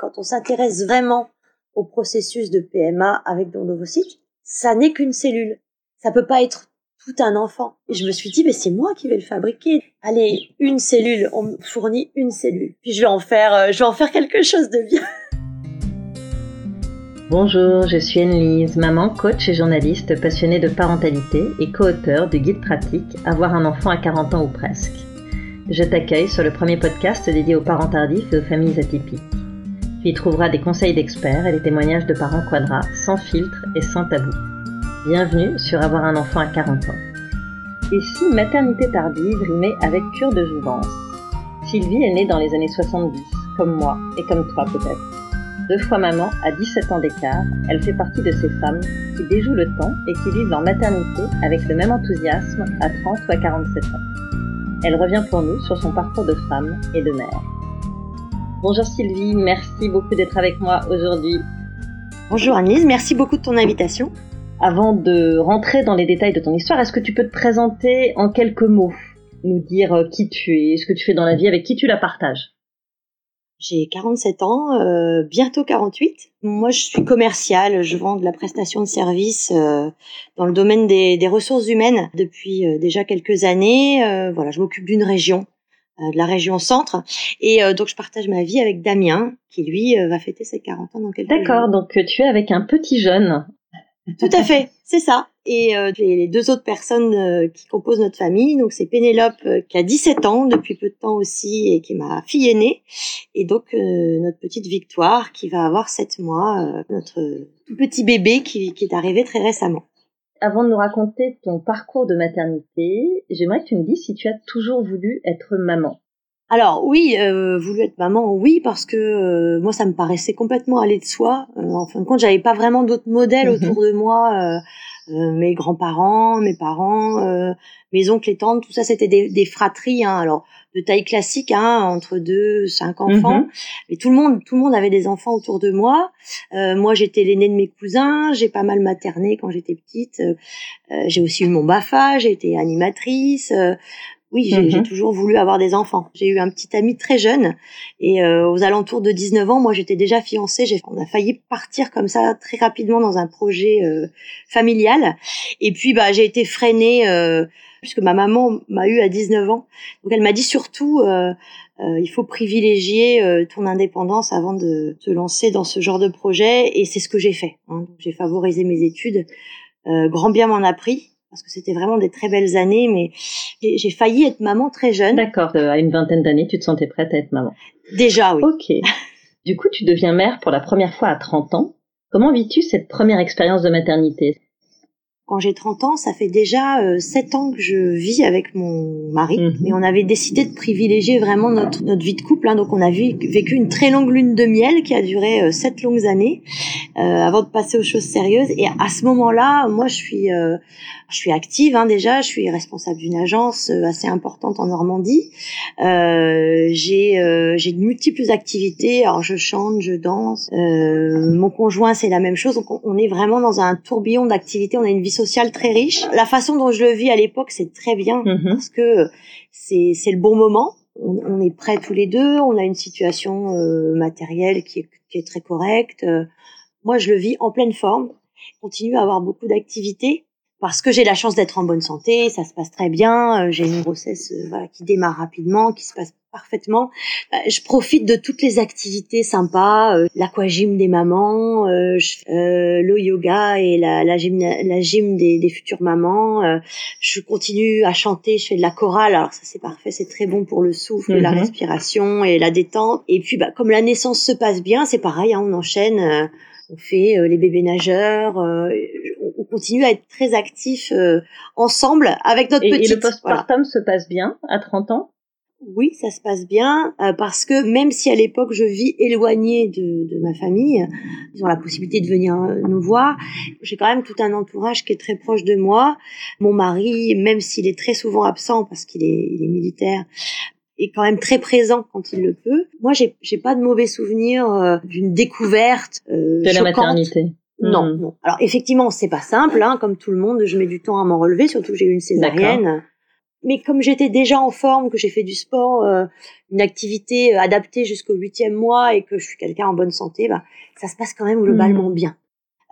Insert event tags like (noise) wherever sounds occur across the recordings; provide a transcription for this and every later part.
quand on s'intéresse vraiment au processus de PMA avec don d'ovocytes, ça n'est qu'une cellule. Ça peut pas être tout un enfant. Et je me suis dit, mais c'est moi qui vais le fabriquer. Allez, une cellule, on me fournit une cellule. Puis je vais en faire, euh, quelque chose de bien. Bonjour, je suis Anne-Lise, maman, coach et journaliste passionnée de parentalité et co-auteur du guide pratique Avoir un enfant à 40 ans ou presque. Je t'accueille sur le premier podcast dédié aux parents tardifs et aux familles atypiques. Tu y trouveras des conseils d'experts et des témoignages de parents quadras, sans filtre et sans tabou. Bienvenue sur Avoir un enfant à 40 ans. Et si maternité tardive rimait avec cure de jouvence Sylvie est née dans les années 70, comme moi et comme toi peut-être. Deux fois maman à 17 ans d'écart, elle fait partie de ces femmes qui déjouent le temps et qui vivent leur maternité avec le même enthousiasme à 30 ou à 47 ans. Elle revient pour nous sur son parcours de femme et de mère. Bonjour Sylvie, merci beaucoup d'être avec moi aujourd'hui. Bonjour Annelise, merci beaucoup de ton invitation. Avant de rentrer dans les détails de ton histoire, est-ce que tu peux te présenter en quelques mots Nous dire euh, qui tu es, ce que tu fais dans la vie, avec qui tu la partages? J'ai 47 ans, euh, bientôt 48. Moi, je suis commerciale, je vends de la prestation de services euh, dans le domaine des, des ressources humaines depuis déjà quelques années. voilà, je m'occupe d'une région, de la région centre. Et donc, je partage ma vie avec Damien, qui lui va fêter ses 40 ans dans quelques D'accord, donc tu es avec un petit jeune. Tout à fait, c'est ça. Et euh, les deux autres personnes euh, qui composent notre famille, donc c'est Pénélope euh, qui a 17 ans depuis peu de temps aussi et qui est ma fille aînée, et donc notre petite Victoire qui va avoir 7 mois, notre tout petit bébé qui, qui est arrivé très récemment. Avant de nous raconter ton parcours de maternité, j'aimerais que tu me dises si tu as toujours voulu être maman. Alors oui, euh, voulu être maman, oui, parce que euh, moi ça me paraissait complètement aller de soi. Euh, en fin de compte, j'avais pas vraiment d'autres modèles mhm. autour de moi. Euh, mes grands-parents, mes parents, mes oncles et tantes, tout ça c'était des, des, fratries. Hein, alors de taille classique, hein, entre deux, cinq enfants. Mhm. Mais tout le monde, tout le monde avait des enfants autour de moi. moi, j'étais l'aînée de mes cousins. J'ai pas mal materné quand j'étais petite. j'ai aussi eu mon Bafa. J'ai été animatrice. Oui, j'ai mhm. toujours voulu avoir des enfants. J'ai eu un petit ami très jeune et euh, aux alentours de 19 ans, moi j'étais déjà fiancée. On a failli partir comme ça très rapidement dans un projet euh, familial. Et puis bah j'ai été freinée euh, puisque ma maman m'a eu à 19 ans. Donc elle m'a dit surtout il faut privilégier ton indépendance avant de te lancer dans ce genre de projet et c'est ce que j'ai fait. Hein. J'ai favorisé mes études. grand bien m'en a pris parce que c'était vraiment des très belles années, mais j'ai failli être maman très jeune. D'accord, à une vingtaine d'années, tu te sentais prête à être maman. Déjà, oui. Ok. Du coup, tu deviens mère pour la première fois à 30 ans. Comment vis-tu cette première expérience de maternité? Quand j'ai 30 ans, ça fait déjà euh, 7 ans que je vis avec mon mari. Mhm. Et on avait décidé de privilégier vraiment notre, notre vie de couple. Hein. Donc on a vécu une très longue lune de miel qui a duré euh, 7 longues années euh, avant de passer aux choses sérieuses. Et à ce moment-là, moi je suis, euh, je suis active hein, déjà. Je suis responsable d'une agence euh, assez importante en Normandie. j'ai j'ai de multiples activités. Alors je chante, je danse. mon conjoint c'est la même chose. Donc on est vraiment dans un tourbillon d'activités. On a une vie social très riche. La façon dont je le vis à l'époque, c'est très bien mhm. parce que c'est c'est le bon moment. On, est prêts tous les deux. On a une situation euh, matérielle qui est, qui est très correcte. moi, je le vis en pleine forme. Je continue à avoir beaucoup d'activités parce que j'ai la chance d'être en bonne santé, ça se passe très bien, euh, j'ai une grossesse euh, voilà, qui démarre rapidement, qui se passe parfaitement. Bah, je profite de toutes les activités sympas, euh, l'aquagym des mamans, euh, euh, le yoga et la, la gym, la gym des, des futures mamans. Euh, je continue à chanter, je fais de la chorale. Alors ça c'est parfait, c'est très bon pour le souffle, la mhm. respiration et la détente. Et puis bah, comme la naissance se passe bien, c'est pareil, hein, on enchaîne. on fait les bébés nageurs, on continue à être très actifs ensemble avec notre petite. Et le postpartum se passe bien à 30 ans? Oui, ça se passe bien euh, parce que même si à l'époque je vis éloignée de, de, ma famille, ils ont la possibilité de venir euh, nous voir. J'ai quand même tout un entourage qui est très proche de moi. Mon mari, même s'il est très souvent absent parce qu'il est, il est militaire, est quand même très présent quand il le peut. Moi, j'ai, j'ai pas de mauvais souvenirs euh, d'une découverte de la maternité. Non, hmm. non. Alors effectivement, c'est pas simple, hein, comme tout le monde. Je mets du temps à m'en relever, surtout que j'ai eu une césarienne Mais comme j'étais déjà en forme, que j'ai fait du sport, euh, une activité euh, adaptée jusqu'au huitième mois et que je suis quelqu'un en bonne santé, bah, ça se passe quand même globalement mmh. bien.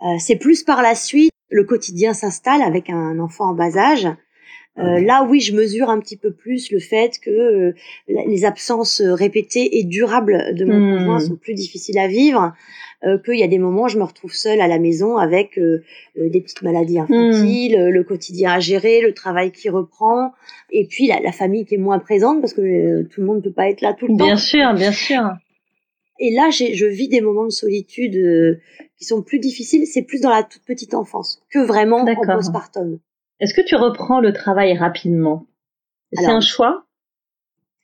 Euh, c'est plus par la suite, le quotidien s'installe avec un enfant en bas âge. Euh, là, oui, je mesure un petit peu plus le fait que euh, les absences répétées et durables de mon conjoint mmh. sont plus difficiles à vivre, euh, qu'il y a des moments où je me retrouve seule à la maison avec euh, des petites maladies infantiles, mmh. le quotidien à gérer, le travail qui reprend, et puis la, la famille qui est moins présente parce que tout le monde ne peut pas être là tout le temps. Bien sûr, bien sûr. Et là, je vis des moments de solitude qui sont plus difficiles. C'est plus dans la toute petite enfance que vraiment en postpartum. Est-ce que tu reprends le travail rapidement? C'est un choix?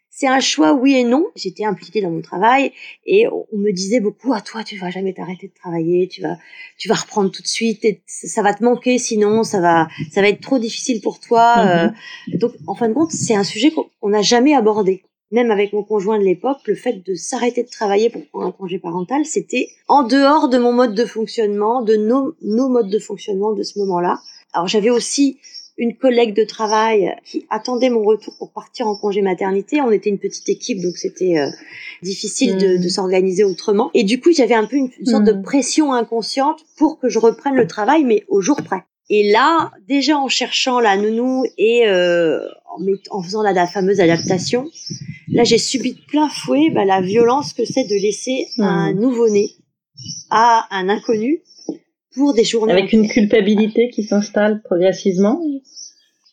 C'est un choix oui et non. J'étais impliquée dans mon travail et on me disait beaucoup à ah, toi tu vas jamais t'arrêter de travailler, tu vas tu vas reprendre tout de suite et ça va te manquer sinon ça va ça va être trop difficile pour toi. Euh. donc en fin de compte c'est un sujet qu'on n'a jamais abordé. Même avec mon conjoint de l'époque, le fait de s'arrêter de travailler pour prendre un congé parental, c'était en dehors de mon mode de fonctionnement, de nos, nos modes de fonctionnement de ce moment-là. Alors j'avais aussi une collègue de travail qui attendait mon retour pour partir en congé maternité. On était une petite équipe, donc c'était euh, difficile de, de s'organiser autrement. Et du coup, j'avais un peu une, sorte de mm. pression inconsciente pour que je reprenne le travail, mais au jour près. Et là, déjà en cherchant la nounou et euh, en, en, faisant la, fameuse adaptation, là j'ai subi de plein fouet bah, la violence que c'est de laisser un nouveau-né à un inconnu pour des journées. Avec une culpabilité qui s'installe progressivement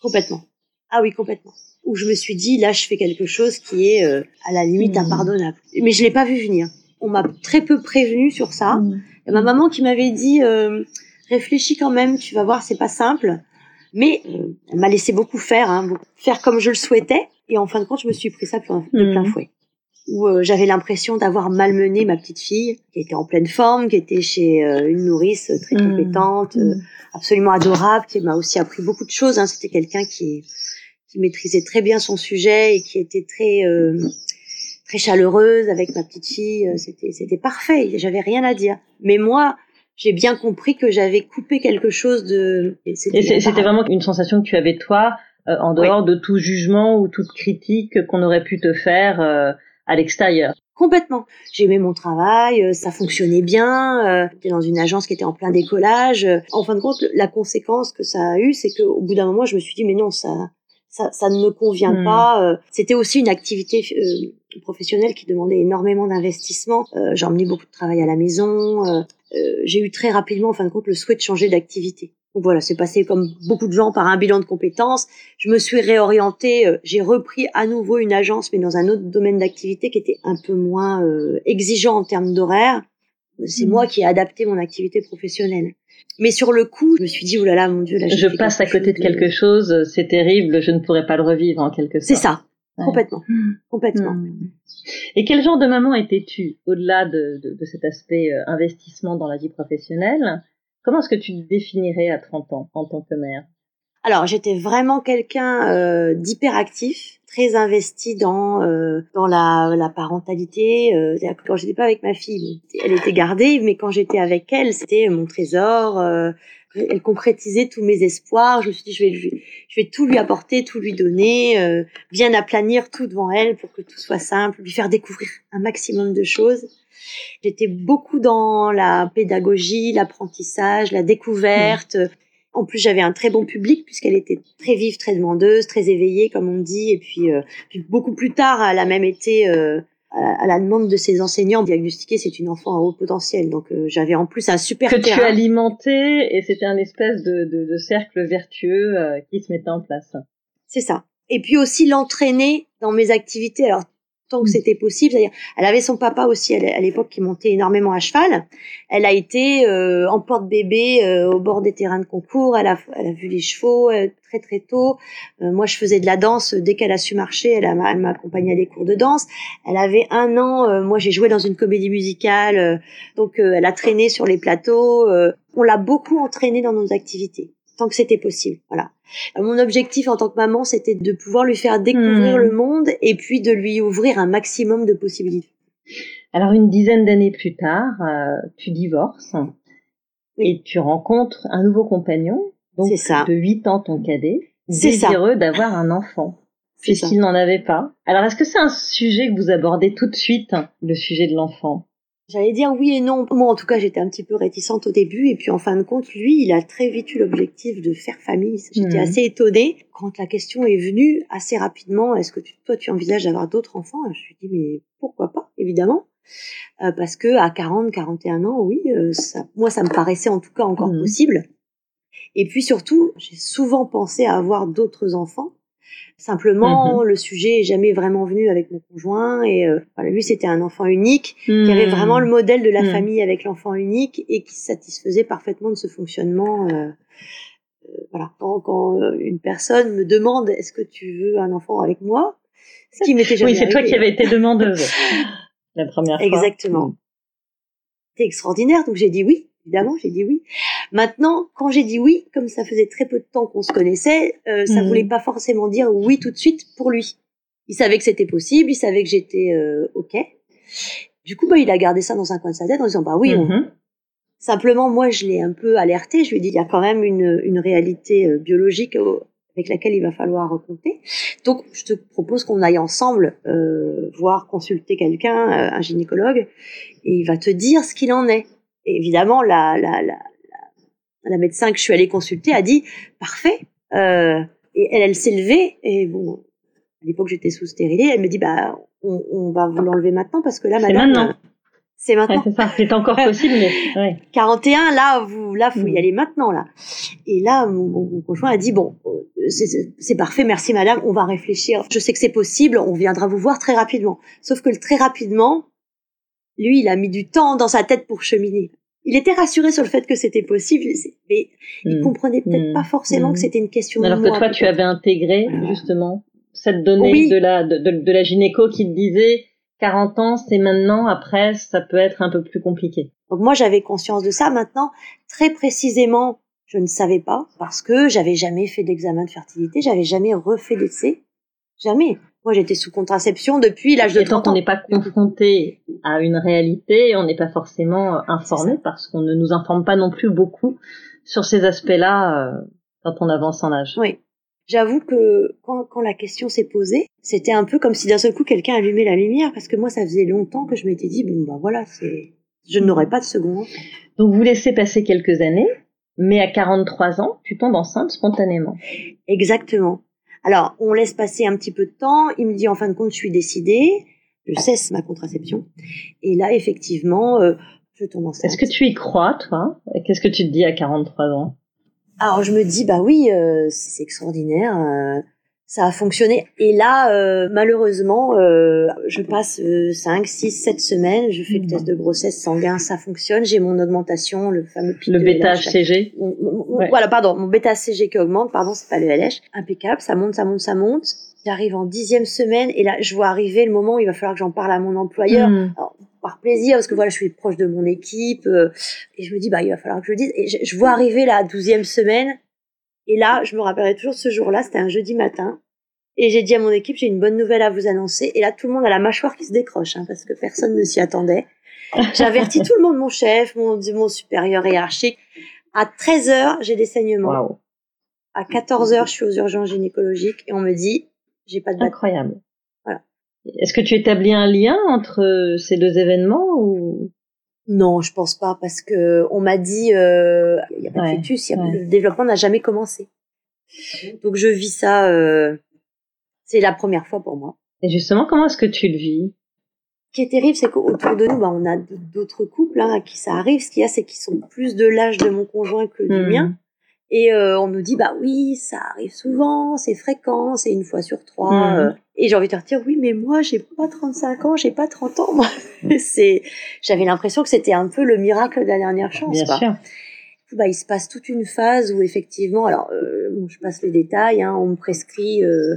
Complètement. Ah oui, complètement. Où je me suis dit, là, je fais quelque chose qui est euh, à la limite mmh. impardonnable. Mais je l'ai pas vu venir. On m'a très peu prévenu sur ça. Mmh. Et ma maman qui m'avait dit, euh, réfléchis quand même, tu vas voir, c'est pas simple. Mais euh, elle m'a laissé beaucoup faire, hein, faire comme je le souhaitais. Et en fin de compte, je me suis pris ça de plein mmh. fouet où euh, j'avais l'impression d'avoir malmené ma petite fille, qui était en pleine forme, qui était chez euh, une nourrice très mmh. compétente, euh, mmh. absolument adorable, qui m'a aussi appris beaucoup de choses. Hein. C'était quelqu'un qui, qui maîtrisait très bien son sujet et qui était très très chaleureuse avec ma petite fille. C'était c'était parfait. J'avais rien à dire. Mais moi, j'ai bien compris que j'avais coupé quelque chose de. Et c'était vraiment une sensation que tu avais toi, en dehors de tout jugement ou toute critique qu'on aurait pu te faire à l'extérieur. Complètement. J'aimais mon travail, euh, ça fonctionnait bien. Euh, J'étais dans une agence qui était en plein décollage. En fin de compte, la conséquence que ça a eu, c'est qu'au bout d'un moment, je me suis dit mais non, ça, ça, ça ne me convient hmm. pas. Euh, c'était aussi une activité euh, professionnelle qui demandait énormément d'investissement. Euh, J'ai emmené beaucoup de travail à la maison. J'ai eu très rapidement, en fin de compte, le souhait de changer d'activité. Donc voilà, c'est passé comme beaucoup de gens par un bilan de compétences. Je me suis réorientée, euh, j'ai repris à nouveau une agence, mais dans un autre domaine d'activité qui était un peu moins euh, exigeant en termes d'horaire. C'est mmh. moi qui ai adapté mon activité professionnelle. Mais sur le coup, je me suis dit, oh là là, mon Dieu, là, je passe à côté de quelque chose, c'est terrible, je ne pourrais pas le revivre en quelque sorte. C'est ça, complètement, mmh. complètement. Mmh. Et quel genre de maman étais-tu, au-delà de, de, de, cet aspect euh, investissement dans la vie professionnelle? Comment est-ce que tu définirais à 30 ans en tant que mère? Alors, j'étais vraiment quelqu'un euh, d'hyperactif, très investi dans euh, dans la, la parentalité. Euh, quand j'étais pas avec ma fille, elle était gardée, mais quand j'étais avec elle, c'était mon trésor. Elle concrétisait tous mes espoirs. Je me suis dit, je vais, je vais tout lui apporter, tout lui donner, euh, bien aplanir tout devant elle pour que tout soit simple, lui faire découvrir un maximum de choses. J'étais beaucoup dans la pédagogie, l'apprentissage, la découverte. En plus, j'avais un très bon public puisqu'elle était très vive, très demandeuse, très éveillée, comme on dit. Et puis, euh, beaucoup plus tard, elle a même été euh, à la demande de ses enseignants diagnostiquée, c'est une enfant à haut potentiel. Donc, euh, j'avais en plus un super que tu alimentais et c'était un espèce de, de, de cercle vertueux qui se mettait en place. C'est ça. Et puis aussi l'entraîner dans mes activités. Alors tant que mm. c'était possible. C'est-à-dire, elle avait son papa aussi à l'époque qui montait énormément à cheval. Elle a été euh, en porte-bébé euh, au bord des terrains de concours. Elle a, elle a vu les chevaux euh, très très tôt. Euh, moi, je faisais de la danse dès qu'elle a su marcher. Elle, elle m'a accompagnée à des cours de danse. Elle avait un an. moi, j'ai joué dans une comédie musicale, donc elle a traîné sur les plateaux. on l'a beaucoup entraînée dans nos activités tant que c'était possible. Voilà. Mon objectif en tant que maman, c'était de pouvoir lui faire découvrir hmm. le monde et puis de lui ouvrir un maximum de possibilités. Alors une dizaine d'années plus tard, euh, tu divorces et tu rencontres un nouveau compagnon, donc ça. de 8 ans ton cadet, désireux d'avoir un enfant. (laughs) puisqu'il n'en avait pas. Alors, est-ce que c'est un sujet que vous abordez tout de suite, le sujet de l'enfant? J'allais dire oui et non. Moi, en tout cas, j'étais un petit peu réticente au début. Et puis, en fin de compte, lui, il a très vite eu l'objectif de faire famille. J'étais hmm. assez étonnée quand la question est venue assez rapidement. Est-ce que toi, tu envisages d'avoir d'autres enfants? Je me suis dit, mais pourquoi pas, évidemment. Euh, parce que à 40, 41 ans, oui, euh, ça, moi, ça me paraissait en tout cas encore hmm. possible. Et puis surtout, j'ai souvent pensé à avoir d'autres enfants Simplement, mhm. le sujet est jamais vraiment venu avec mon conjoint et euh, lui c'était un enfant unique qui avait vraiment le modèle de la mhm. famille avec l'enfant unique et qui satisfaisait parfaitement de ce fonctionnement. Euh, euh, voilà. Quand, une personne me demande est-ce que tu veux un enfant avec moi, ce qui m'était jamais Oui, c'est toi qui avais été demandeuse (laughs) la première fois. Exactement. C'était extraordinaire, donc j'ai dit oui évidemment, j'ai dit oui. Maintenant, quand j'ai dit oui, comme ça faisait très peu de temps qu'on se connaissait, euh, ça mhm. voulait pas forcément dire oui tout de suite pour lui. Il savait que c'était possible, il savait que j'étais euh, ok. Du coup, bah, il a gardé ça dans un coin de sa tête en disant bah oui. Mhm. Simplement, moi, je l'ai un peu alerté. Je lui ai dit il y a quand même une, une réalité euh, biologique avec laquelle il va falloir compter. Donc, je te propose qu'on aille ensemble euh, voir consulter quelqu'un, un gynécologue, et il va te dire ce qu'il en est évidemment, la, la, la, la, médecin que je suis allée consulter a dit parfait. Euh, et elle, elle s'est levée et bon, à l'époque j'étais sous stérilée. Elle me dit bah on, on va vous l'enlever maintenant parce que là, madame. Maintenant. C'est maintenant. c'est ça, c'est encore possible, mais ouais. 41, là, vous, là, faut y mm. aller maintenant, là. Et là, mon, mon conjoint a dit bon, euh, c'est parfait, merci madame, on va réfléchir. Je sais que c'est possible, on viendra vous voir très rapidement. Sauf que le très rapidement, lui, il a mis du temps dans sa tête pour cheminer. Il était rassuré sur le fait que c'était possible, mais il hmm. comprenait peut-être hmm. pas forcément que hmm. c'était une question. Alors que toi, tu avais intégré justement cette donnée de la de, de, la gynéco qui te disait 40 ans, c'est maintenant. Après, ça peut être un peu plus compliqué. Donc moi, j'avais conscience de ça. Maintenant, très précisément, je ne savais pas parce que j'avais jamais fait d'examen de fertilité, j'avais jamais refait d'essai, jamais. Moi, j'étais sous contraception depuis l'âge de 30 ans. on n'est pas confronté à une réalité, on n'est pas forcément euh, informé parce qu'on ne nous informe pas non plus beaucoup sur ces aspects-là euh, quand on avance en âge. Oui. J'avoue que quand, quand, la question s'est posée, c'était un peu comme si d'un seul coup quelqu'un allumait la lumière parce que moi, ça faisait longtemps que je m'étais dit, bon, ben voilà, c'est, je n'aurais pas de second. Donc, vous laissez passer quelques années, mais à 43 ans, tu tombes enceinte spontanément. Exactement. Alors, on laisse passer un petit peu de temps. Il me dit, en fin de compte, je suis décidée. Je cesse ma contraception. Et là, effectivement, euh, je tombe enceinte. Est-ce que tu y crois, toi? Qu'est-ce que tu te dis à 43 ans? Alors, je me dis, bah oui, euh, c'est extraordinaire. Euh, ça a fonctionné. Et là, euh, malheureusement, euh, je passe 5, 6, 7 semaines, je fais le test de grossesse sanguin, ça fonctionne, j'ai mon augmentation, le fameux pic Le bêta-HCG Voilà, pardon, mon bêta-HCG qui augmente, pardon, c'est pas le LH. Impeccable, ça monte, ça monte, ça monte. J'arrive en dixième semaine et là, je vois arriver le moment où il va falloir que j'en parle à mon employeur. Hmm. par plaisir, parce que voilà, je suis proche de mon équipe, euh, et je me dis, bah, il va falloir que je le dise. Et je, je vois arriver la douzième semaine, et là, je me rappellerai toujours ce jour-là, c'était un jeudi matin. Et j'ai dit à mon équipe, j'ai une bonne nouvelle à vous annoncer. Et là, tout le monde a la mâchoire qui se décroche, hein, parce que personne ne s'y attendait. J'ai averti tout le monde, mon chef, mon, mon supérieur hiérarchique. À 13 heures, j'ai des saignements. À 14 heures, je suis aux urgences gynécologiques et on me dit, j'ai pas de Incroyable. Voilà. Est-ce que tu établis un lien entre ces deux événements ou? Non, je pense pas parce que on m'a dit euh, il y a pas de fœtus, le développement n'a jamais commencé. Donc je vis ça. Euh, c'est la première fois pour moi. Et justement, comment est-ce que tu le vis? Ce qui est terrible, c'est qu'autour de nous, bah, on a d'autres couples hein, à qui ça arrive. Ce qu'il y a, c'est qu'ils sont plus de l'âge de mon conjoint que du hmm. mien. Et euh, on nous dit bah oui, ça arrive souvent, c'est fréquent, c'est une fois sur trois. Hmm. Euh. et j'ai envie de dire oui, mais moi j'ai pas 35 ans, j'ai pas 30 ans. Moi. (laughs) c'est, j'avais l'impression que c'était un peu le miracle de la dernière chance. Bien sûr. Bah, il se passe toute une phase où effectivement, alors euh, bon, je passe les détails, hein, on me prescrit euh,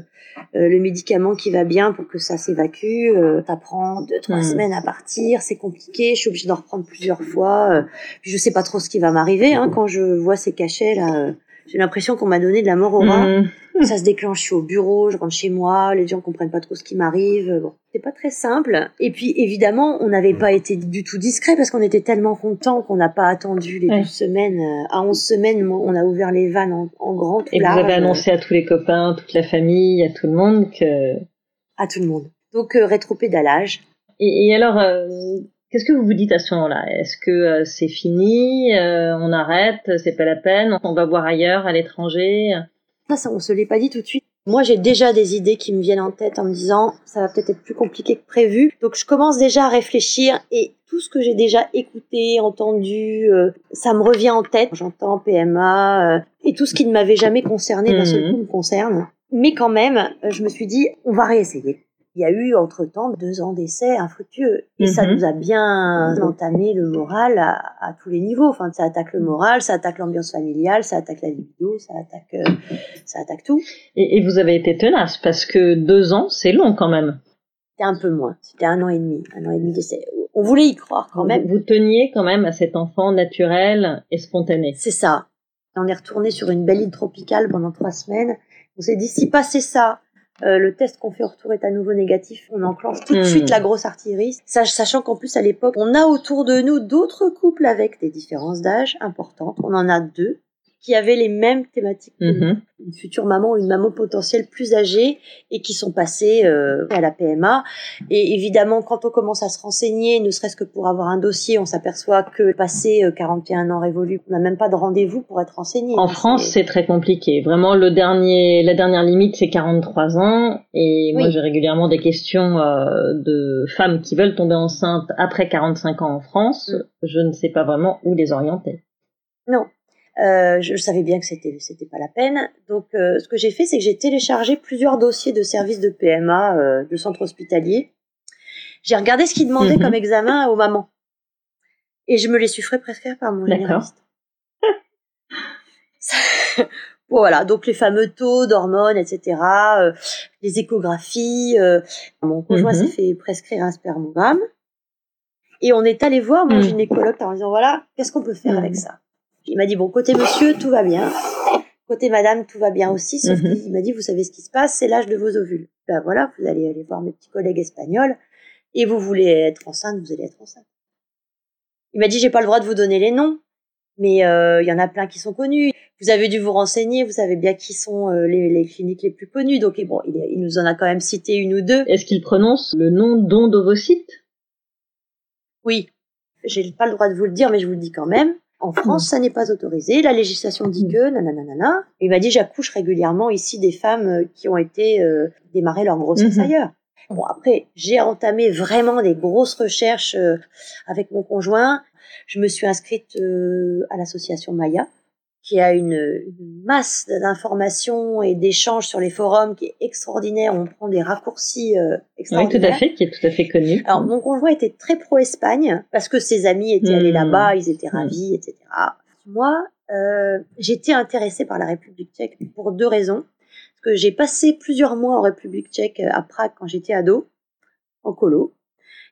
euh, le médicament qui va bien pour que ça s'évacue. ça prend deux trois hmm. semaines à partir, c'est compliqué, je suis obligée d'en reprendre plusieurs fois. puis je sais pas trop ce qui va m'arriver hein, quand je vois ces cachets là j'ai l'impression qu'on m'a donné de la mort au rat. Mmh. Ça se déclenche, je suis au bureau, je rentre chez moi, les gens comprennent pas trop ce qui m'arrive. Bon, c'est pas très simple. Et puis évidemment, on n'avait pas été du tout discret parce qu'on était tellement contents qu'on n'a pas attendu les 12 semaines. Euh, à 11 semaines, on a ouvert les vannes en, en grand. Et vous avez annoncé à tous les copains, toute la famille, à tout le monde que... À tout le monde. Donc euh, rétro-pédalage. Et, et alors, euh, Qu'est-ce que vous vous dites à ce moment-là? Est-ce que euh, c'est fini? Euh, On arrête? C'est pas la peine? On va voir ailleurs, à l'étranger? Ça, ça, on se l'est pas dit tout de suite. Moi, j'ai déjà des idées qui me viennent en tête en me disant ça va peut-être être plus compliqué que prévu. Donc, je commence déjà à réfléchir et tout ce que j'ai déjà écouté, entendu, euh, ça me revient en tête. J'entends PMA et tout ce qui ne m'avait jamais concerné d'un seul mhm. coup me concerne. Mais quand même, je me suis dit on va réessayer il y a eu entre-temps deux ans d'essai infructueux. Et ça mhm. nous a bien entamé le moral à, tous les niveaux. Enfin, ça attaque le moral, ça attaque l'ambiance familiale, ça attaque la libido, ça attaque, euh, ça attaque tout. Et, vous avez été tenace parce que deux ans, c'est long quand même. C'était un peu moins. C'était un an et demi, un an et demi d'essai. On voulait y croire quand même. Vous teniez quand même à cet enfant naturel et spontané. C'est ça. On est retourné sur une belle île tropicale pendant trois semaines. On s'est dit, si passait ça, euh, le test qu'on fait au retour est à nouveau négatif, on enclenche tout de hmm. suite la grosse artillerie, sachant qu'en plus à l'époque, on a autour de nous d'autres couples avec des différences d'âge importantes. On en a deux qui avaient les mêmes thématiques. Mhm. Une future maman ou une maman potentielle plus âgée et qui sont passées euh, à la PMA. Et évidemment, quand on commence à se renseigner, ne serait-ce que pour avoir un dossier, on s'aperçoit que passé 41 euh, ans révolus, on n'a même pas de rendez-vous pour être renseigné. En France, c'est très compliqué. Vraiment, le dernier, la dernière limite, c'est 43 ans. Et moi, j'ai régulièrement des questions euh, de femmes qui veulent tomber enceinte après 45 ans en France. Mm. Je ne sais pas vraiment où les orienter. Non, euh, je, savais bien que c'était c'était pas la peine. Donc, euh, ce que j'ai fait, c'est que j'ai téléchargé plusieurs dossiers de services de PMA euh, de centres hospitaliers. J'ai regardé ce qu'ils demandaient mhm. comme examen aux mamans, et je me les suis fait prescrire par mon généraliste. (laughs) voilà, donc les fameux taux d'hormones, etc., euh, les échographies. mon conjoint mhm. s'est fait prescrire un spermogramme. Et on est allé voir mon mhm. gynécologue en disant voilà, qu'est-ce qu'on peut faire avec ça? Il m'a dit bon côté monsieur tout va bien, côté madame tout va bien aussi, sauf mhm. qu'il m'a dit vous savez ce qui se passe, c'est l'âge de vos ovules. Ben voilà, vous allez aller voir mes petits collègues espagnols et vous voulez être enceinte, vous allez être enceinte. Il m'a dit j'ai pas le droit de vous donner les noms, mais euh, il y en a plein qui sont connus. Vous avez dû vous renseigner, vous savez bien qui sont euh, les, cliniques les plus connues. Donc bon, il, nous en a quand même cité une ou deux. Est-ce qu'il prononce le nom don d'ovocyte? Oui, j'ai pas le droit de vous le dire, mais je vous le dis quand même. En France, ça n'est pas autorisé. La législation dit que, nanana. Il m'a dit, j'accouche régulièrement ici des femmes euh, qui ont été euh, démarrer leur grossesse mhm. ailleurs. Bon, après, j'ai entamé vraiment des grosses recherches euh, avec mon conjoint. Je me suis inscrite euh, à l'association Maya, qui a une, une masse d'informations et d'échanges sur les forums qui est extraordinaire. On prend des raccourcis euh, extraordinaires. Oui, tout à fait, qui est tout à fait connu. Alors, mon conjoint était très pro-Espagne parce que ses amis étaient allés hmm. là-bas, ils étaient hmm. ravis, etc. Moi, euh, j'étais intéressée par la République tchèque pour deux raisons. Parce que j'ai passé plusieurs mois en République tchèque à Prague quand j'étais ado, en colo.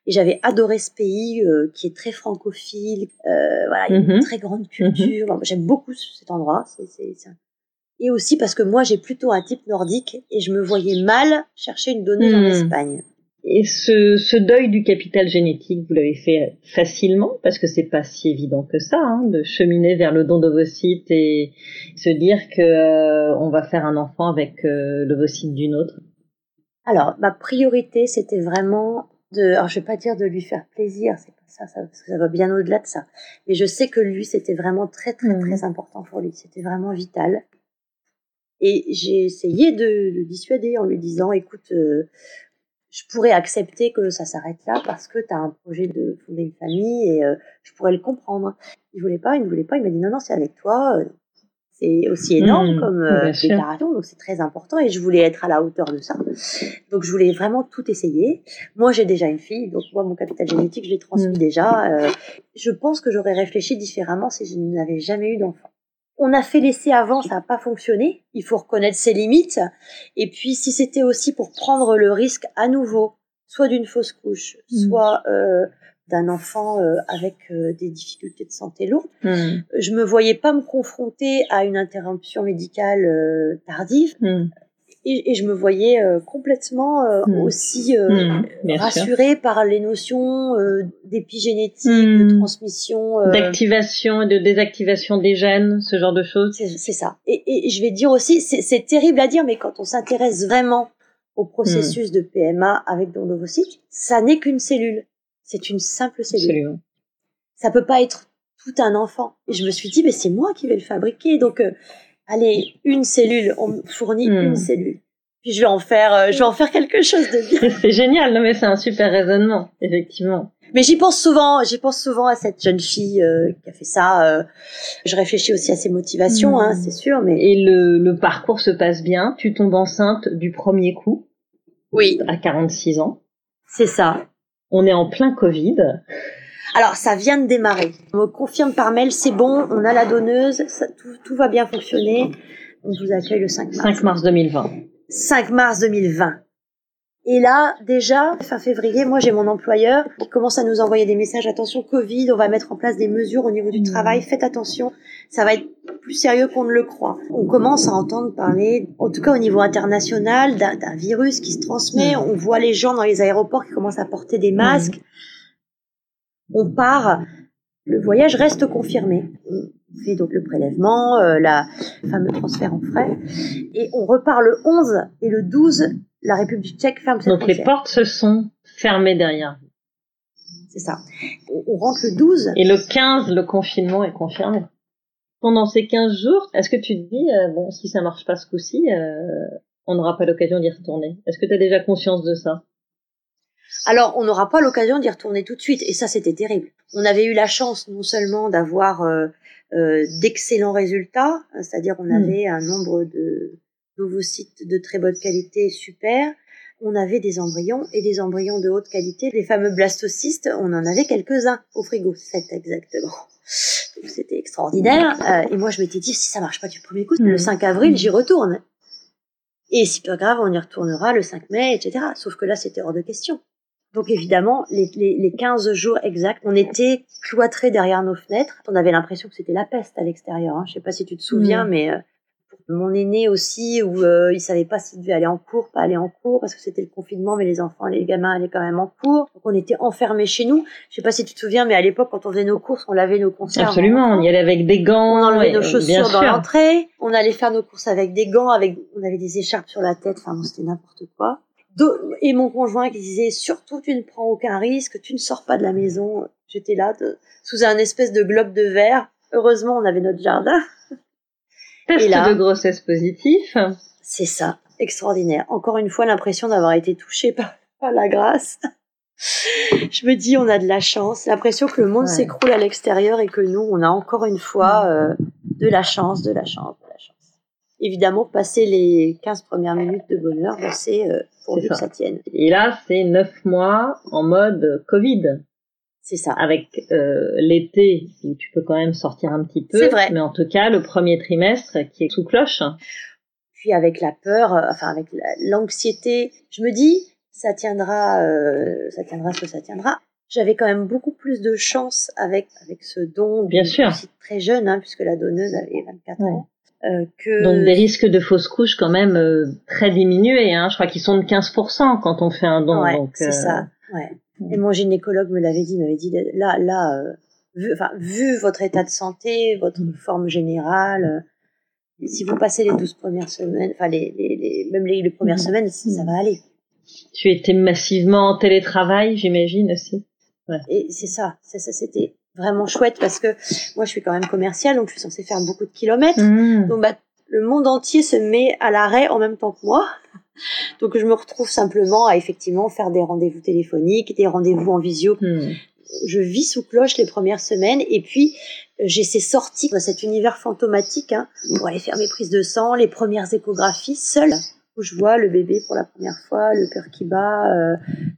Et j'avais adoré ce pays euh, qui est très francophile. Euh, voilà, il y a une mhm. très grande culture. Mhm. J'aime beaucoup cet endroit. C'est, c'est, Et aussi parce que moi, j'ai plutôt un type nordique et je me voyais mal chercher une donneuse en hmm. Espagne. Et ce, ce, deuil du capital génétique, vous l'avez fait facilement parce que c'est pas si évident que ça, hein, de cheminer vers le don d'ovocytes et se dire que euh, on va faire un enfant avec euh, l'ovocyte d'une autre? Alors, ma priorité, c'était vraiment alors je vais pas dire de lui faire plaisir, c'est pas ça, ça, parce que ça va bien au-delà de ça. Mais je sais que lui, c'était vraiment très, très, très mmh. important pour lui. C'était vraiment vital. Et j'ai essayé de le dissuader en lui disant, écoute, euh, je pourrais accepter que ça s'arrête là parce que tu as un projet de fonder une famille et euh, je pourrais le comprendre. Il voulait pas, il ne voulait pas. Il m'a dit non, non, c'est avec toi. C'est aussi énorme mmh, comme euh, déclaration, donc c'est très important et je voulais être à la hauteur de ça. Donc je voulais vraiment tout essayer. Moi j'ai déjà une fille, donc moi mon capital génétique je l'ai transmis mmh. déjà. Euh, je pense que j'aurais réfléchi différemment si je n'avais jamais eu d'enfant. On a fait l'essai avant, ça n'a pas fonctionné. Il faut reconnaître ses limites. Et puis si c'était aussi pour prendre le risque à nouveau, soit d'une fausse couche, mmh. soit euh, d'un enfant euh, avec euh, des difficultés de santé lourdes. Hmm. Je me voyais pas me confronter à une interruption médicale euh, tardive. Hmm. Et, et, je me voyais complètement hmm. aussi rassurée par les notions d'épigénétique, de transmission, d'activation et de désactivation des gènes, ce genre de choses. C'est ça. Et, et, je vais dire aussi, c'est terrible à dire, mais quand on s'intéresse vraiment au processus de PMA avec d'ovocytes, ça n'est qu'une cellule. C'est une simple cellule. Ça peut pas être tout un enfant. Et je me suis dit, mais c'est moi qui vais le fabriquer. Donc, euh, allez, une cellule, on me fournit hmm. une cellule. Puis je vais en faire, euh, je vais en faire quelque chose de bien. (laughs) c'est génial, non mais c'est un super raisonnement, effectivement. Mais j'y pense souvent, j'y pense souvent à cette jeune fille euh, qui a fait ça. je réfléchis aussi à ses motivations, hein, hmm. c'est sûr. Mais et le, le parcours se passe bien. Tu tombes enceinte du premier coup. Oui. À 46 ans. C'est ça. On est en plein Covid. Alors, ça vient de démarrer. On me confirme par mail, c'est bon, on a la donneuse, tout, va bien fonctionner. On vous accueille le 5 mars. 5 mars 2020. 5 mars 2020. Et là, déjà, fin février, moi j'ai mon employeur qui commence à nous envoyer des messages. Attention, Covid, on va mettre en place des mesures au niveau du mmh. travail. Faites attention, ça va être plus sérieux qu'on ne le croit. On commence à entendre parler, en tout cas au niveau international, d'un virus qui se transmet. Mmh. On voit les gens dans les aéroports qui commencent à porter des masques. Mmh. On part. Le voyage reste confirmé. On fait donc le prélèvement, euh, la fameux transfert en frais. Et on repart le 11 et le 12 la République tchèque ferme ses Donc les portes se sont fermées derrière. C'est ça. On, rentre le 12. Et le 15, le confinement est confirmé. Pendant ces 15 jours, est-ce que tu te dis, euh, bon, si ça marche pas ce coup-ci, euh, on n'aura pas l'occasion d'y retourner? Est-ce que tu as déjà conscience de ça? Alors, on n'aura pas l'occasion d'y retourner tout de suite, et ça, c'était terrible. On avait eu la chance non seulement d'avoir euh, d'excellents résultats, c'est-à-dire on hmm. avait un nombre de d'ovocytes de très bonne qualité, super. On avait des embryons et des embryons de haute qualité. Les fameux blastocystes, on en avait quelques-uns au frigo, sept exactement. C'était extraordinaire. Euh, et moi, je m'étais dit, si ça marche pas du premier coup, le 5 mm. avril, j'y retourne. Et si pas grave, on y retournera le 5 mai, etc. Sauf que là, c'était hors de question. Donc évidemment, les, les, les 15 jours exacts, on était cloîtrés derrière nos fenêtres. On avait l'impression que c'était la peste à l'extérieur. Hein. Je sais pas si tu te souviens, mm. mais euh, mon aîné aussi, où euh, il savait pas s'il devait aller en cours, pas aller en cours, parce que c'était le confinement, mais les enfants, les gamins allaient quand même en cours. Donc on était enfermés chez nous. Je sais pas si tu te souviens, mais à l'époque, quand on faisait nos courses, on lavait nos conserves. Absolument, on y allait avec des gants. On enlevait nos chaussures dans l'entrée. On allait faire nos courses avec des gants, avec, on avait des écharpes sur la tête. Enfin, c'était n'importe quoi. Et mon conjoint qui disait surtout tu ne prends aucun risque, tu ne sors pas de la maison. J'étais là sous un espèce de globe de verre. Heureusement, on avait notre jardin. Test de grossesse positif. C'est ça, extraordinaire. Encore une fois, l'impression d'avoir été touchée par, la grâce. Je me dis, on a de la chance. L'impression que le monde s'écroule à l'extérieur et que nous, on a encore une fois euh, de la chance, de la chance, de la chance. Évidemment, passer les 15 premières minutes de bonheur, ben, c'est euh, pour que ça tienne. Et là, c'est 9 mois en mode Covid. C'est ça. Avec euh, l'été où tu peux quand même sortir un petit peu. C'est vrai. Mais en tout cas, le premier trimestre qui est sous cloche. Puis avec la peur, euh, enfin avec l'anxiété, je me dis, ça tiendra, euh, ça tiendra ce que ça tiendra. J'avais quand même beaucoup plus de chance avec avec ce don. Bien sûr. Très jeune, hein, puisque la donneuse avait 24 ans. Euh, que... Donc des risques de fausse couche quand même euh, très diminués. Hein. Je crois qu'ils sont de 15% quand on fait un don. Ouais, c'est ça. Ouais. Et mon gynécologue me l'avait dit, m'avait dit là, là, euh, vu, enfin, vu votre état de santé, votre mm. forme générale, euh, si vous passez les 12 premières semaines, enfin les, les, les même les, premières mm. semaines, ça va aller. Tu étais massivement en télétravail, j'imagine aussi. Ouais. Et c'est ça, ça, ça c'était vraiment chouette parce que moi je suis quand même commerciale, donc je suis censée faire beaucoup de kilomètres. Mm. Donc bah, le monde entier se met à l'arrêt en même temps que moi. Donc je me retrouve simplement à effectivement faire des rendez-vous téléphoniques, des rendez-vous en visio. Hmm. Je vis sous cloche les premières semaines et puis euh, j'ai ces sorties dans cet univers fantomatique hein, pour aller faire mes prises de sang, les premières échographies seule où je vois le bébé pour la première fois, le cœur qui bat, euh,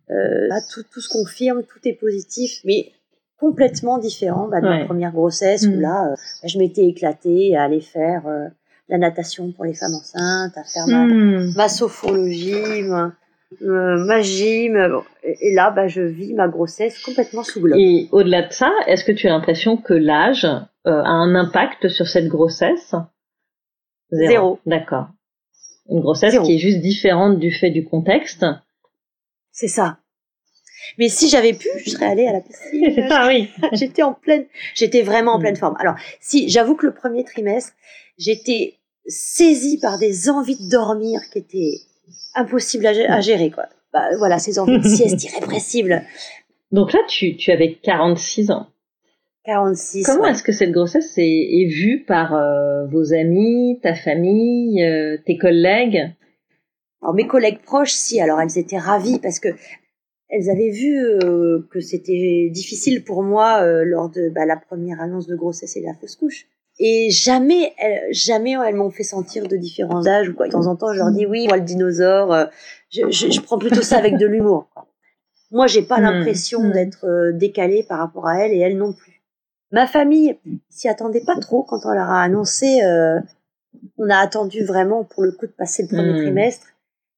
euh, tout, tout se confirme, tout est positif, mais complètement différent bah, de ma première grossesse où hmm. là, euh, je m'étais éclatée à aller faire la natation pour les femmes enceintes, à faire ma, hmm. ma sophologie, euh, ma gym. Bon. Et, là, bah, je vis ma grossesse complètement sous globe. Et au-delà de ça, est-ce que tu as l'impression que l'âge a un impact sur cette grossesse? Zéro. D'accord. Une grossesse qui est juste différente du fait du contexte? C'est ça. Mais si j'avais pu, je serais allée à la piscine. (laughs) ah oui. (laughs) j'étais en pleine, j'étais vraiment en pleine forme. Alors, si, j'avoue que le premier trimestre, j'étais saisie par des envies de dormir qui étaient impossibles à, gérer, quoi. Bah, voilà, ces envies de sieste (laughs) irrépressibles. Donc là, tu, tu avais 46 ans. 46. Comment est-ce que cette grossesse est, vue par euh, vos amis, ta famille, euh, tes collègues? Alors mes collègues proches, si, alors elles étaient ravies parce que elles avaient vu euh, que c'était difficile pour moi lors de bah, la première annonce de grossesse et de la fausse couche. Et jamais, elles, jamais elles m'ont fait sentir de différents âges ou quoi. De temps en temps, je leur dis oui, moi le dinosaure, je, je, je prends plutôt ça avec de l'humour. Moi, j'ai pas mmh. l'impression mmh. d'être décalée par rapport à elles et elles non plus. Ma famille s'y attendait pas trop quand on leur a annoncé. Euh, on a attendu vraiment pour le coup de passer le premier hmm. trimestre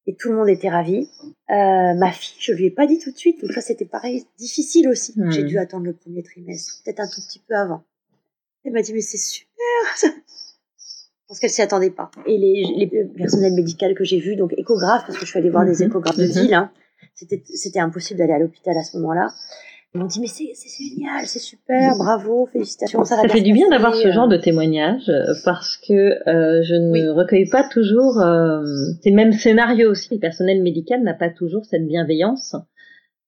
et tout le monde était ravi. Euh, ma fille, je lui ai pas dit tout de suite, donc ça c'était pareil, difficile aussi. J'ai hmm. dû attendre le premier trimestre, peut-être un tout petit peu avant. Elle m'a dit mais c'est super. (laughs) Parce qu'elle s'y attendait pas. Et les, les personnels médicaux que j'ai vus, donc échographes, parce que je suis allée voir des mhm. échographes de mhm. ville, hein, c'était impossible d'aller à l'hôpital à ce moment-là. Ils m'ont dit mais c'est génial, c'est super, bravo, félicitations. Ça, ça fait du bien d'avoir ce genre de témoignage euh, parce que euh, je ne recueille pas toujours euh, ces mêmes scénarios aussi. Le personnel médical n'a pas toujours cette bienveillance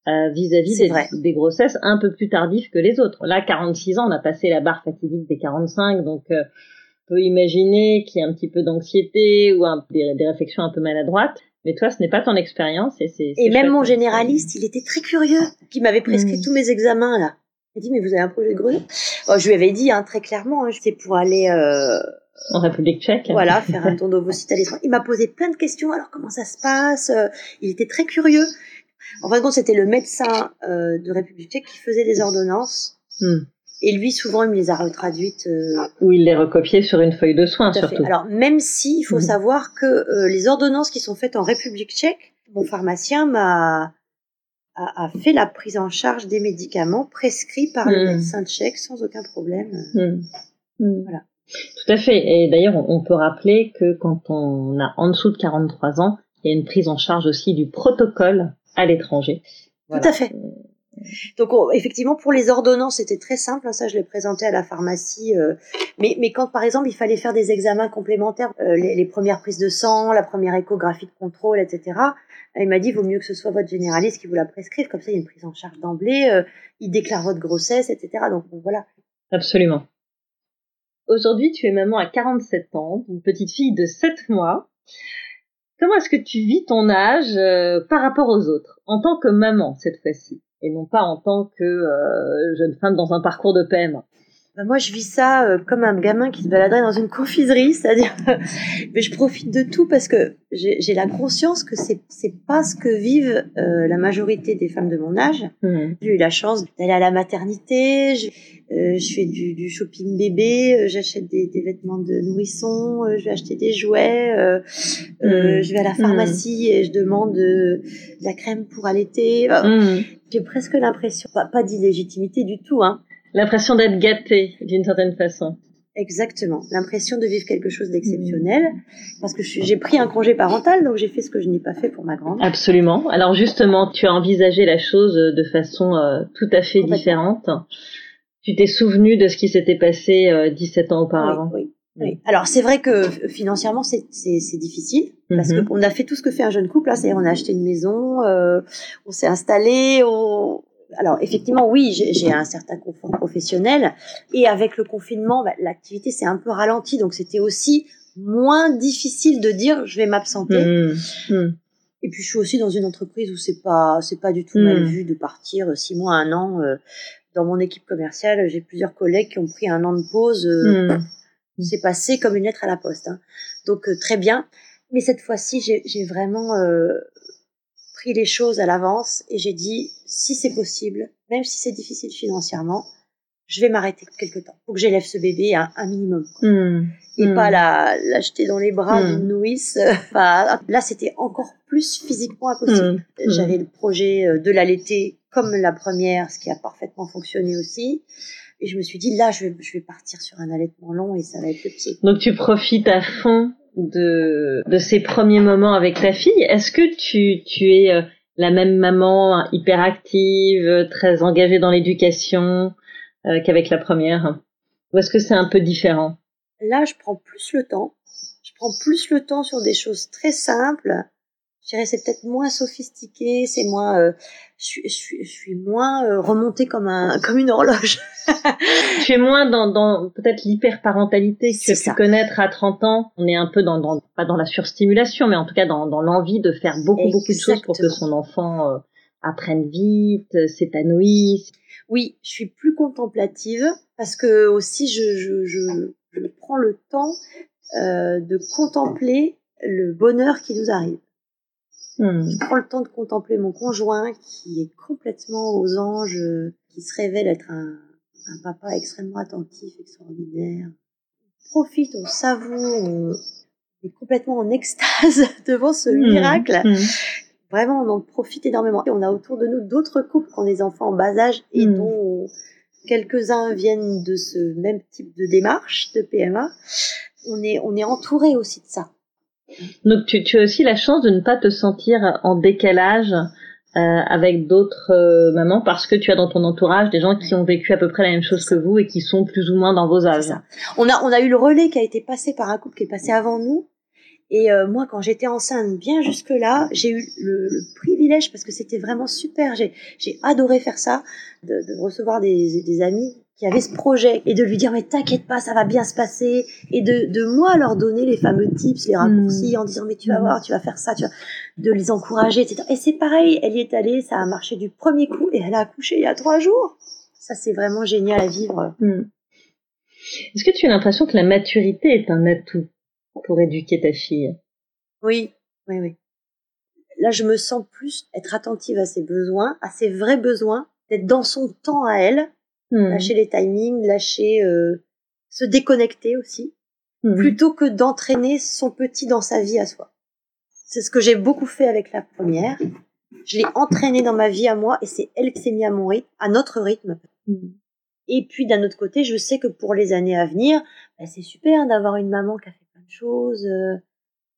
vis-à-vis des, des, grossesses un peu plus tardives que les autres. Là, 46 ans, on a passé la barre fatidique des 45, donc on peut imaginer qu'il y a un petit peu d'anxiété ou un, des, des réflexions un peu maladroites. Mais toi, ce n'est pas ton expérience et c'est. Et même mon généraliste, il était très curieux, qui m'avait prescrit hmm. tous mes examens là. Il m'a dit mais vous avez un projet de grenouille? Oh, Je lui avais dit hein, très clairement, hein, c'était pour aller euh, en République Tchèque. Voilà, faire un tour d'ovocyte à l'étranger. Il m'a posé plein de questions. Alors comment ça se passe? Euh, Il était très curieux. En fin de compte, c'était le médecin euh, de République Tchèque qui faisait des ordonnances. Hmm. Et lui, souvent, il me les a retraduites. Euh... Ou il les recopiait sur une feuille de soins, surtout. Alors, même si, il faut mhm. savoir que euh, les ordonnances qui sont faites en République tchèque, mon pharmacien m'a a, a, fait la prise en charge des médicaments prescrits par le mhm. médecin tchèque sans aucun problème. Mhm. Voilà. Tout à fait. Et d'ailleurs, on peut rappeler que quand on a en dessous de 43 ans, il y a une prise en charge aussi du protocole à l'étranger. Tout à fait. Donc effectivement, pour les ordonnances, c'était très simple. Hein, ça, je l'ai présenté à la pharmacie. Euh, mais, mais quand, par exemple, il fallait faire des examens complémentaires, euh, les, premières prises de sang, la première échographie de contrôle, etc., il m'a dit, vaut mieux que ce soit votre généraliste qui vous la prescrive. Comme ça, il y a une prise en charge d'emblée. Euh, il déclare votre grossesse, etc. Donc voilà. Absolument. Aujourd'hui, tu es maman à 47 ans, une petite fille de 7 mois. Comment est-ce que tu vis ton âge par rapport aux autres, en tant que maman cette fois-ci? Et non pas en tant que euh, jeune femme dans un parcours de PMA. Bah moi, je vis ça euh, comme un gamin qui se baladerait dans une confiserie, (laughs) c'est-à-dire, mais je profite de tout parce que j'ai la conscience que c'est c'est pas ce que vivent euh, la majorité des femmes de mon âge. Mmh. J'ai eu la chance d'aller à la maternité, je, euh, je fais du, du, shopping bébé, j'achète des, des, vêtements de nourrisson, je vais acheter des jouets, mmh. je vais à la pharmacie mmh. et je demande de la crème pour allaiter. J'ai presque l'impression, pas, pas d'illégitimité du tout, hein L'impression d'être gâté d'une certaine façon. Exactement, l'impression de vivre quelque chose d'exceptionnel, parce que j'ai pris un congé parental, donc j'ai fait ce que je n'ai pas fait pour ma grande. Absolument. Alors justement, tu as envisagé la chose de façon euh, tout à fait différente. Tu t'es souvenu de ce qui s'était passé euh, 17 ans auparavant? Oui, oui. Alors c'est vrai que financièrement c'est difficile parce mm-hmm. qu'on a fait tout ce que fait un jeune couple, là, c'est-à-dire on a acheté une maison, euh, on s'est installé, on, alors effectivement, oui, j'ai un certain confort professionnel. Et avec le confinement, bah, l'activité s'est un peu ralentie, donc c'était aussi moins difficile de dire je vais m'absenter. Mmh, mmh. Et puis je suis aussi dans une entreprise où c'est pas c'est pas du tout mal mmh. vu de partir six mois, un an. Euh, dans mon équipe commerciale, j'ai plusieurs collègues qui ont pris un an de pause. Euh, c'est passé comme une lettre à la poste. Hein. Donc euh, très bien. Mais cette fois-ci, j'ai vraiment pris les choses à l'avance et j'ai dit, si c'est possible, même si c'est difficile financièrement, je vais m'arrêter quelque temps. Faut que j'élève ce bébé à un minimum. Hmm. Et hmm. pas l'acheter dans les bras d'une nourrice. Enfin, là, c'était encore plus physiquement impossible. J'avais le projet euh, de l'allaiter comme la première, ce qui a parfaitement fonctionné aussi. Et je me suis dit, là, je vais, je vais partir sur un allaitement long et ça va être le pied. Donc, tu profites à fond de, de ces premiers moments avec ta fille. Est-ce que tu, tu es euh, la même maman hyperactive, très engagée dans l'éducation euh, qu'avec la première? Ou est-ce que c'est un peu différent? Là, je prends plus le temps. Je prends plus le temps sur des choses très simples je dirais c'est peut-être moins sophistiqué, c'est moins, euh, je, je, je, suis moins euh, remontée comme un (laughs) comme une horloge. tu es moins dans, dans peut-être l'hyperparentalité que tu as pu connaître à 30 ans. On est un peu dans, dans pas dans la surstimulation, mais en tout cas dans, dans l'envie de faire beaucoup beaucoup de choses pour que son enfant euh, apprenne vite, s'épanouisse. Oui, je suis plus contemplative parce que aussi je je, je, je prends le temps euh, de contempler le bonheur qui nous arrive. Hmm. Je prends le temps de contempler mon conjoint qui est complètement aux anges, qui se révèle être un, un papa extrêmement attentif, extraordinaire. On profite, on savoure, on est complètement en extase (laughs) devant ce hmm. miracle. Hmm. Vraiment, on en profite énormément. Et on a autour de nous d'autres couples qui ont des enfants en bas âge et dont quelques-uns viennent de ce même type de démarche de PMA. On est, on est entouré aussi de ça. Donc tu, as aussi la chance de ne pas te sentir en décalage euh, avec d'autres euh, mamans parce que tu as dans ton entourage des gens qui ont vécu à peu près la même chose que vous et qui sont plus ou moins dans vos âges. On a on a eu le relais qui a été passé par un couple qui est passé avant nous. Et euh, moi, quand j'étais enceinte bien jusque-là, j'ai eu le, privilège, parce que c'était vraiment super, j'ai, adoré faire ça, de, recevoir des, amis qui avaient ce projet et de lui dire mais t'inquiète pas, ça va bien se passer et de, de moi leur donner les fameux tips, les raccourcis hmm. en disant mais tu vas hmm. voir, tu vas faire ça, tu vas de les encourager, etc. Et c'est pareil, elle y est allée, ça a marché du premier coup et elle a accouché il y a trois jours. Ça c'est vraiment génial à vivre. Hmm. Est-ce que tu as l'impression que la maturité est un atout pour éduquer ta fille? Oui, oui, oui. Là, je me sens plus être attentive à ses besoins, à ses vrais besoins, d'être dans son temps à elle, Hmm. lâcher les timings, lâcher, euh, se déconnecter aussi, hmm. plutôt que d'entraîner son petit dans sa vie à soi. C'est ce que j'ai beaucoup fait avec la première. Je l'ai entraîné dans ma vie à moi et c'est elle qui s'est mise à mon rythme, à notre rythme. Hmm. Et puis d'un autre côté, je sais que pour les années à venir, bah, c'est super d'avoir une maman qui a fait plein de choses, euh,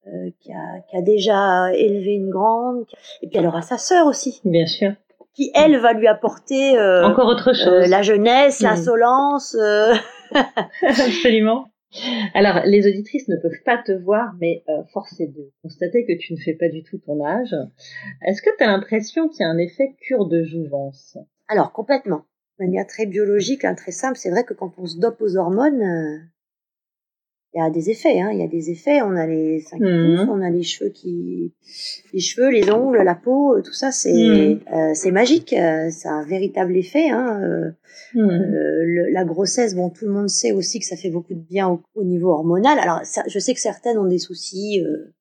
euh, qui, a, qui, a, déjà élevé une grande, et puis elle aura sa sœur aussi. Bien sûr qui elle va lui apporter euh, encore autre euh, chose, la jeunesse, mm. l'insolence. Euh. (laughs) (laughs) Absolument. Alors, les auditrices ne peuvent pas te voir, mais force est de constater que tu ne fais pas du tout ton âge. Est-ce que tu as l'impression qu'il y a un effet cure de jouvence? Alors, complètement. De manière très biologique, hein, très simple, c'est vrai que quand on se dope aux hormones, il y a des effets, hein. Il y a des effets. On a les qui mmh. on a les cheveux qui, les cheveux, les ongles, la peau, tout ça, c'est mmh. euh, c'est magique. Euh, c'est un véritable effet. Hein. Euh, mmh. euh la grossesse, bon, tout le monde sait aussi que ça fait beaucoup de bien au, niveau hormonal. Alors, ça, je sais que certaines ont des soucis. Euh,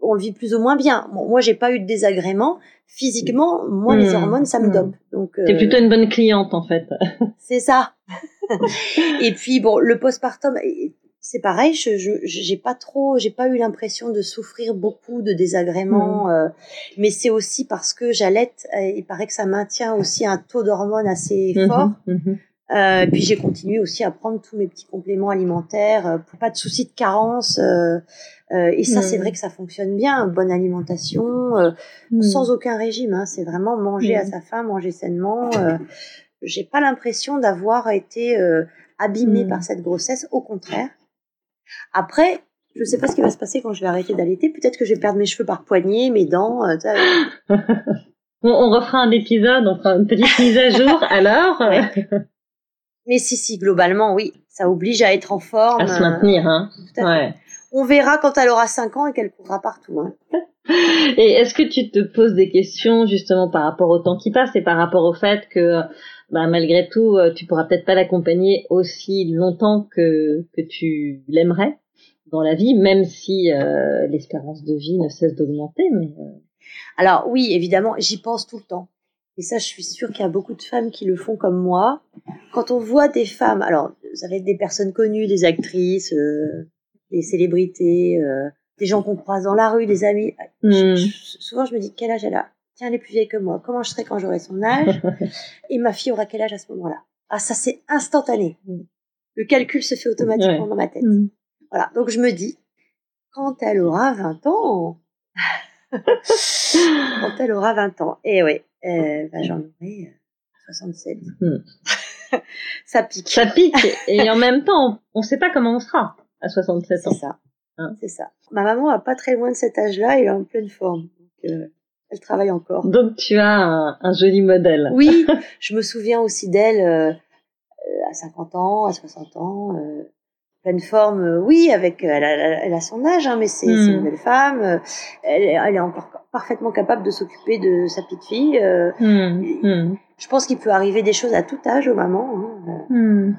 on le vit plus ou moins bien. Bon, moi, j'ai pas eu de désagrément. Physiquement, moi, les hormones, ça me dope. Donc, t'es plutôt une bonne cliente, en fait. c'est ça. (laughs) et puis, bon, le postpartum c'est pareil, je j'ai pas trop, j'ai pas eu l'impression de souffrir beaucoup de désagréments, mmh. euh, mais c'est aussi parce que j'allaite. Euh, il paraît que ça maintient aussi un taux d'hormones assez mmh fort. Mmh euh, puis j'ai continué aussi à prendre tous mes petits compléments alimentaires, euh, pour pas de soucis de carence. Euh, et ça, c'est vrai que ça fonctionne bien. Bonne alimentation, sans aucun régime. Hein, c'est vraiment manger à sa faim, manger sainement. j'ai pas l'impression d'avoir été abîmée par cette grossesse. Au contraire. Après, je sais pas ce qui va se passer quand je vais arrêter d'allaiter. Peut-être que je vais perdre mes cheveux par poignée, mes dents. Euh, (laughs) on, refera un épisode, on fera une petite mise à jour (laughs) alors. Mais si, si, globalement, oui. Ça oblige à être en forme. À se maintenir, hein. ouais. On verra quand elle aura 5 ans et qu'elle courra partout. Hein. (laughs) Et est-ce que tu te poses des questions justement par rapport au temps qui passe et par rapport au fait que bah, malgré tout, euh, tu pourras peut-être pas l'accompagner aussi longtemps que, que tu l'aimerais dans la vie, même si euh, l'espérance de vie ne cesse d'augmenter. Mais euh. alors oui, évidemment, j'y pense tout le temps. et ça je suis sûre qu'il y a beaucoup de femmes qui le font comme moi, quand on voit des femmes, alors ça va être des personnes connues, des actrices, euh, des célébrités, euh, des gens qu'on croise dans la rue, des amis, Hmm. souvent je me dis quel âge elle a? Tiens, elle est plus vieille que moi, comment je serai quand j'aurai son âge (laughs) Et ma fille aura quel âge à ce moment-là? Ah ça c'est instantané. Le calcul se fait automatiquement Ouais. dans ma tête. Hmm. Voilà, donc je me dis, quand elle aura 20 ans, (laughs) quand elle aura 20 ans, et oui, euh, bah, j'en aurai euh, 67. Hmm. Ça pique. Ça pique (laughs) et en même temps, on ne sait pas comment on sera à 67 C'est ans. ça. Hein. C'est ça. Ma maman a pas très loin de cet âge-là, elle est en pleine forme. Donc, euh, elle travaille encore. Donc tu as un, un joli modèle. Oui, (laughs) je me souviens aussi d'elle euh, à 50 ans, à 60 ans, euh, pleine forme. euh, oui, avec elle a, elle a son âge, hein, mais c'est Hmm. une belle femme. elle, est- elle est encore parfaitement capable de s'occuper de sa petite fille. Hmm, hmm, je pense qu'il peut arriver des choses à tout âge aux mamans. hein, hmm.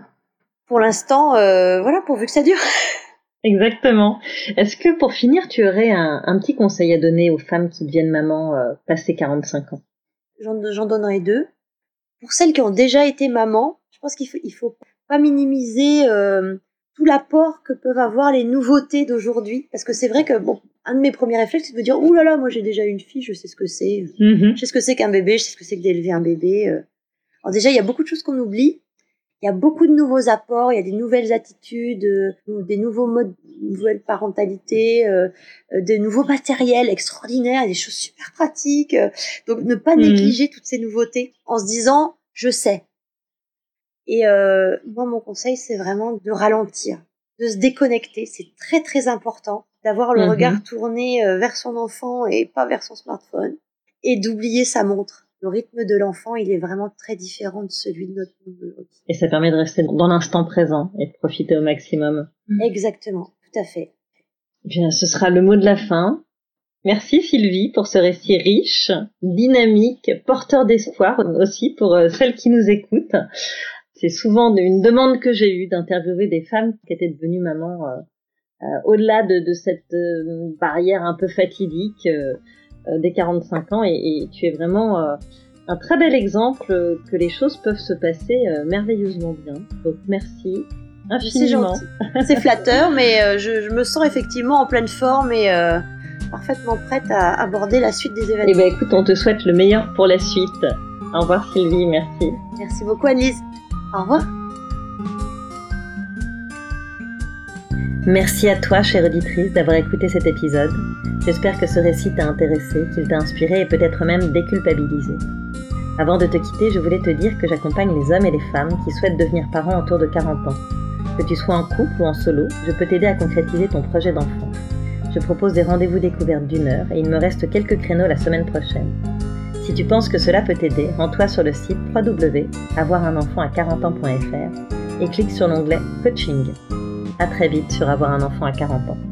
Pour l'instant, voilà, pourvu que ça dure. (laughs) Exactement. Est-ce que pour finir, tu aurais un, un petit conseil à donner aux femmes qui deviennent mamans euh, passé 45 ans? J'en donnerai deux. Pour celles qui ont déjà été mamans, je pense qu'il faut, il faut pas minimiser euh, tout l'apport que peuvent avoir les nouveautés d'aujourd'hui. Parce que c'est vrai que, bon, un de mes premiers réflexes, c'est de me dire, ouh là là, moi j'ai déjà une fille, je sais ce que c'est. Mhm. Je sais ce que c'est qu'un bébé, je sais ce que c'est que d'élever un bébé. euh. Alors déjà, il y a beaucoup de choses qu'on oublie. Il y a beaucoup de nouveaux apports, il y a des nouvelles attitudes, euh, des nouveaux modes, nouvelles parentalités, euh, euh, des nouveaux matériels extraordinaires, des choses super pratiques. euh. Donc ne pas Mhm. négliger toutes ces nouveautés en se disant je sais. Et euh, moi, mon conseil, c'est vraiment de ralentir, de se déconnecter. C'est très très important d'avoir le Mhm. regard tourné euh, vers son enfant et pas vers son smartphone, et d'oublier sa montre. Le rythme de l'enfant, il est vraiment très différent de celui de notre monde. Et ça permet de rester dans l'instant présent et de profiter au maximum. Exactement, tout à fait. Bien, ce sera le mot de la fin. Merci Sylvie pour ce récit riche, dynamique, porteur d'espoir aussi pour euh, celles qui nous écoutent. C'est souvent une demande que j'ai eue d'interviewer des femmes qui étaient devenues mamans euh, euh, au-delà de, de cette euh, barrière un peu fatidique euh, des 45 ans et, et tu es vraiment euh, un très bel exemple que les choses peuvent se passer euh, merveilleusement bien. Donc merci C'est infiniment. (laughs) C'est flatteur, mais je, je me sens effectivement en pleine forme et euh, parfaitement prête à aborder la suite des Eh événements. ben écoute, on te souhaite le meilleur pour la suite. Au revoir Sylvie, merci. Merci beaucoup, Annelise. Au revoir. Merci à toi, chère auditrice, d'avoir écouté cet épisode. J'espère que ce récit t'a intéressé, qu'il t'a inspiré et peut-être même déculpabilisé. Avant de te quitter, je voulais te dire que j'accompagne les hommes et les femmes qui souhaitent devenir parents autour de 40 ans. Que tu sois en couple ou en solo, je peux t'aider à concrétiser ton projet d'enfant. Je propose des rendez-vous découvertes d'une heure et il me reste quelques créneaux la semaine prochaine. Si tu penses que cela peut t'aider, rends-toi sur le site www.avoirunenfant à 40 ans.fr et clique sur l'onglet Coaching. À très vite sur Avoir un enfant à 40 ans.